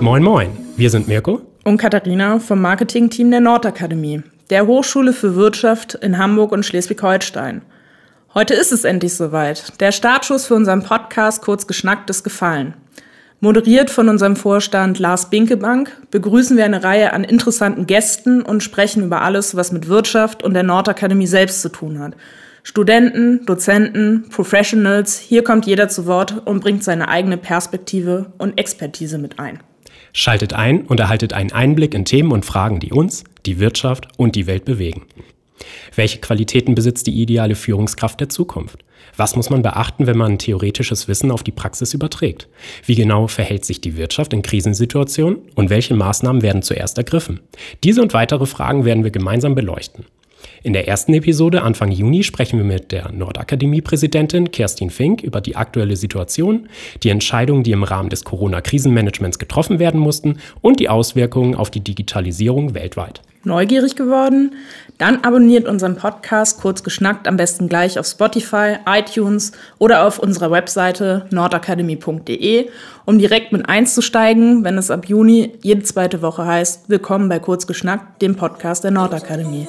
Moin Moin, wir sind Mirko und Katharina vom Marketingteam der Nordakademie, der Hochschule für Wirtschaft in Hamburg und Schleswig-Holstein. Heute ist es endlich soweit. Der Startschuss für unseren Podcast Kurz geschnackt ist gefallen. Moderiert von unserem Vorstand Lars Binkebank begrüßen wir eine Reihe an interessanten Gästen und sprechen über alles, was mit Wirtschaft und der Nordakademie selbst zu tun hat. Studenten, Dozenten, Professionals, hier kommt jeder zu Wort und bringt seine eigene Perspektive und Expertise mit ein. Schaltet ein und erhaltet einen Einblick in Themen und Fragen, die uns, die Wirtschaft und die Welt bewegen. Welche Qualitäten besitzt die ideale Führungskraft der Zukunft? Was muss man beachten, wenn man theoretisches Wissen auf die Praxis überträgt? Wie genau verhält sich die Wirtschaft in Krisensituationen und welche Maßnahmen werden zuerst ergriffen? Diese und weitere Fragen werden wir gemeinsam beleuchten. In der ersten Episode Anfang Juni sprechen wir mit der Nordakademie-Präsidentin Kerstin Fink über die aktuelle Situation, die Entscheidungen, die im Rahmen des Corona-Krisenmanagements getroffen werden mussten und die Auswirkungen auf die Digitalisierung weltweit. Neugierig geworden? Dann abonniert unseren Podcast kurz geschnackt am besten gleich auf Spotify, iTunes oder auf unserer Webseite nordakademie.de, um direkt mit einzusteigen, wenn es ab Juni jede zweite Woche heißt, willkommen bei kurz geschnackt, dem Podcast der Nordakademie.